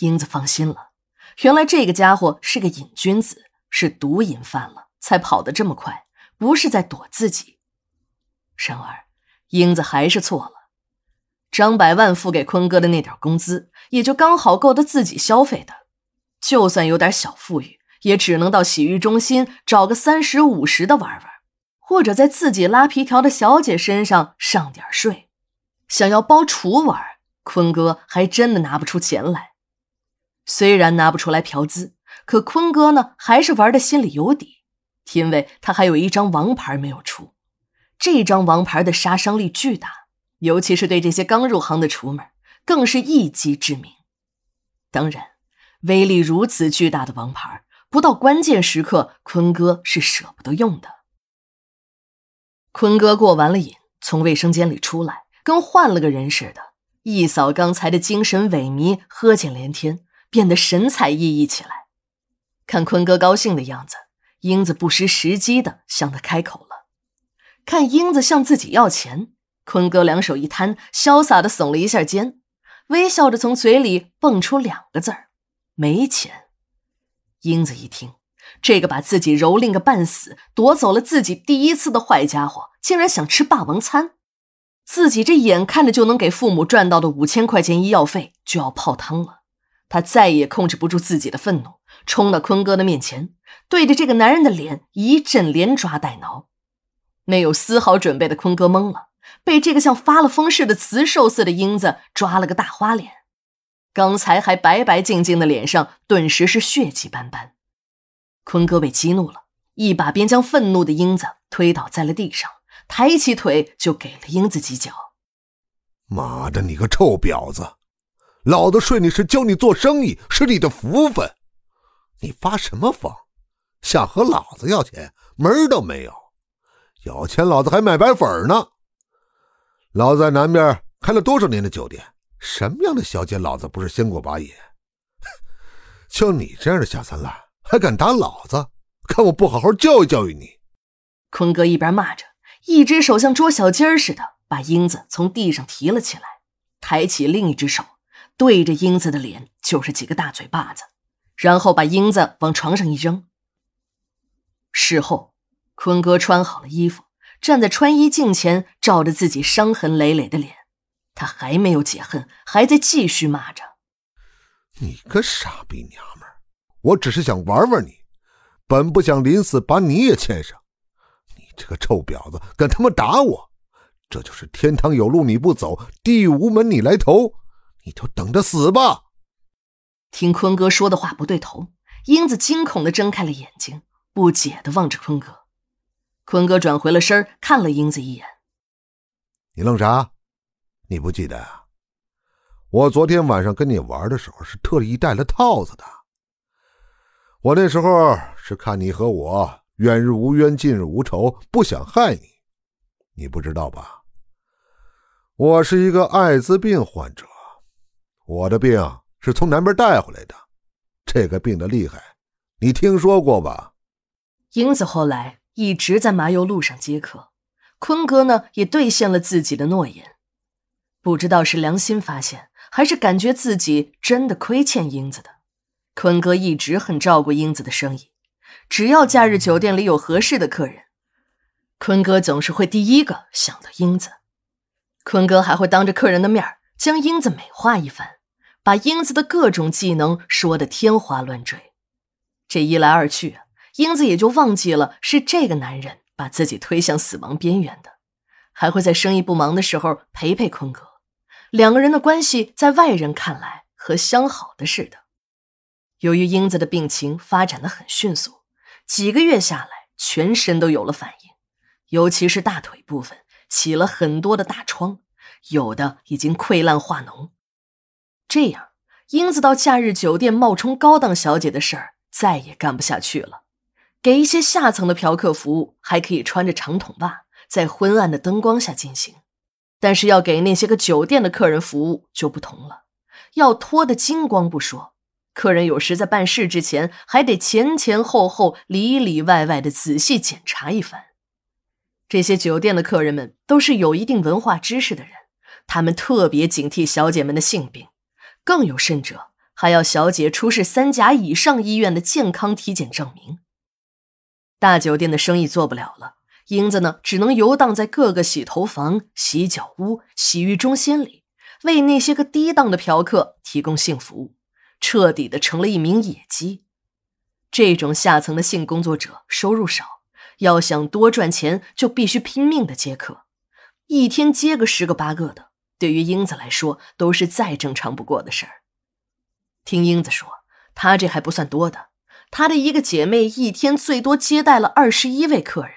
英子放心了，原来这个家伙是个瘾君子，是毒瘾犯了才跑得这么快，不是在躲自己。然而，英子还是错了。张百万付给坤哥的那点工资，也就刚好够他自己消费的。就算有点小富裕，也只能到洗浴中心找个三十五十的玩玩，或者在自己拉皮条的小姐身上上点税。想要包厨玩，坤哥还真的拿不出钱来。虽然拿不出来嫖资，可坤哥呢，还是玩的心里有底，因为他还有一张王牌没有出。这张王牌的杀伤力巨大，尤其是对这些刚入行的厨们，更是一击致命。当然，威力如此巨大的王牌，不到关键时刻，坤哥是舍不得用的。坤哥过完了瘾，从卫生间里出来，跟换了个人似的，一扫刚才的精神萎靡，喝尽连天，变得神采奕奕起来。看坤哥高兴的样子，英子不失时机的向他开口了。看英子向自己要钱，坤哥两手一摊，潇洒的耸了一下肩，微笑着从嘴里蹦出两个字儿：“没钱。”英子一听，这个把自己蹂躏个半死、夺走了自己第一次的坏家伙，竟然想吃霸王餐，自己这眼看着就能给父母赚到的五千块钱医药费就要泡汤了。他再也控制不住自己的愤怒，冲到坤哥的面前，对着这个男人的脸一阵连抓带挠。没有丝毫准备的坤哥懵了，被这个像发了疯似的雌兽似的英子抓了个大花脸，刚才还白白净净的脸上顿时是血迹斑斑。坤哥被激怒了，一把便将愤怒的英子推倒在了地上，抬起腿就给了英子几脚。妈的，你个臭婊子！老子睡你是教你做生意，是你的福分。你发什么疯？想和老子要钱，门都没有！有钱，老子还买白粉呢。老子在南边开了多少年的酒店，什么样的小姐，老子不是先过把瘾？就你这样的下三滥，还敢打老子？看我不好好教育教育你！坤哥一边骂着，一只手像捉小鸡儿似的把英子从地上提了起来，抬起另一只手，对着英子的脸就是几个大嘴巴子，然后把英子往床上一扔。事后。坤哥穿好了衣服，站在穿衣镜前，照着自己伤痕累累的脸，他还没有解恨，还在继续骂着：“你个傻逼娘们儿，我只是想玩玩你，本不想临死把你也牵上。你这个臭婊子，敢他妈打我！这就是天堂有路你不走，地狱无门你来投，你就等着死吧！”听坤哥说的话不对头，英子惊恐的睁开了眼睛，不解的望着坤哥。坤哥转回了身看了英子一眼。你愣啥？你不记得啊？我昨天晚上跟你玩的时候是特意带了套子的。我那时候是看你和我远日无冤，近日无仇，不想害你。你不知道吧？我是一个艾滋病患者，我的病是从南边带回来的。这个病的厉害，你听说过吧？英子后来。一直在麻油路上接客，坤哥呢也兑现了自己的诺言。不知道是良心发现，还是感觉自己真的亏欠英子的，坤哥一直很照顾英子的生意。只要假日酒店里有合适的客人，坤哥总是会第一个想到英子。坤哥还会当着客人的面将英子美化一番，把英子的各种技能说得天花乱坠。这一来二去。英子也就忘记了是这个男人把自己推向死亡边缘的，还会在生意不忙的时候陪陪坤哥。两个人的关系在外人看来和相好的似的。由于英子的病情发展的很迅速，几个月下来，全身都有了反应，尤其是大腿部分起了很多的大疮，有的已经溃烂化脓。这样，英子到假日酒店冒充高档小姐的事儿再也干不下去了。给一些下层的嫖客服务，还可以穿着长筒袜，在昏暗的灯光下进行；但是要给那些个酒店的客人服务就不同了，要脱得精光不说，客人有时在办事之前还得前前后后、里里外外的仔细检查一番。这些酒店的客人们都是有一定文化知识的人，他们特别警惕小姐们的性病，更有甚者，还要小姐出示三甲以上医院的健康体检证明。大酒店的生意做不了了，英子呢，只能游荡在各个洗头房、洗脚屋、洗浴中心里，为那些个低档的嫖客提供性服务，彻底的成了一名野鸡。这种下层的性工作者收入少，要想多赚钱，就必须拼命的接客，一天接个十个八个的，对于英子来说都是再正常不过的事儿。听英子说，她这还不算多的。她的一个姐妹一天最多接待了二十一位客人，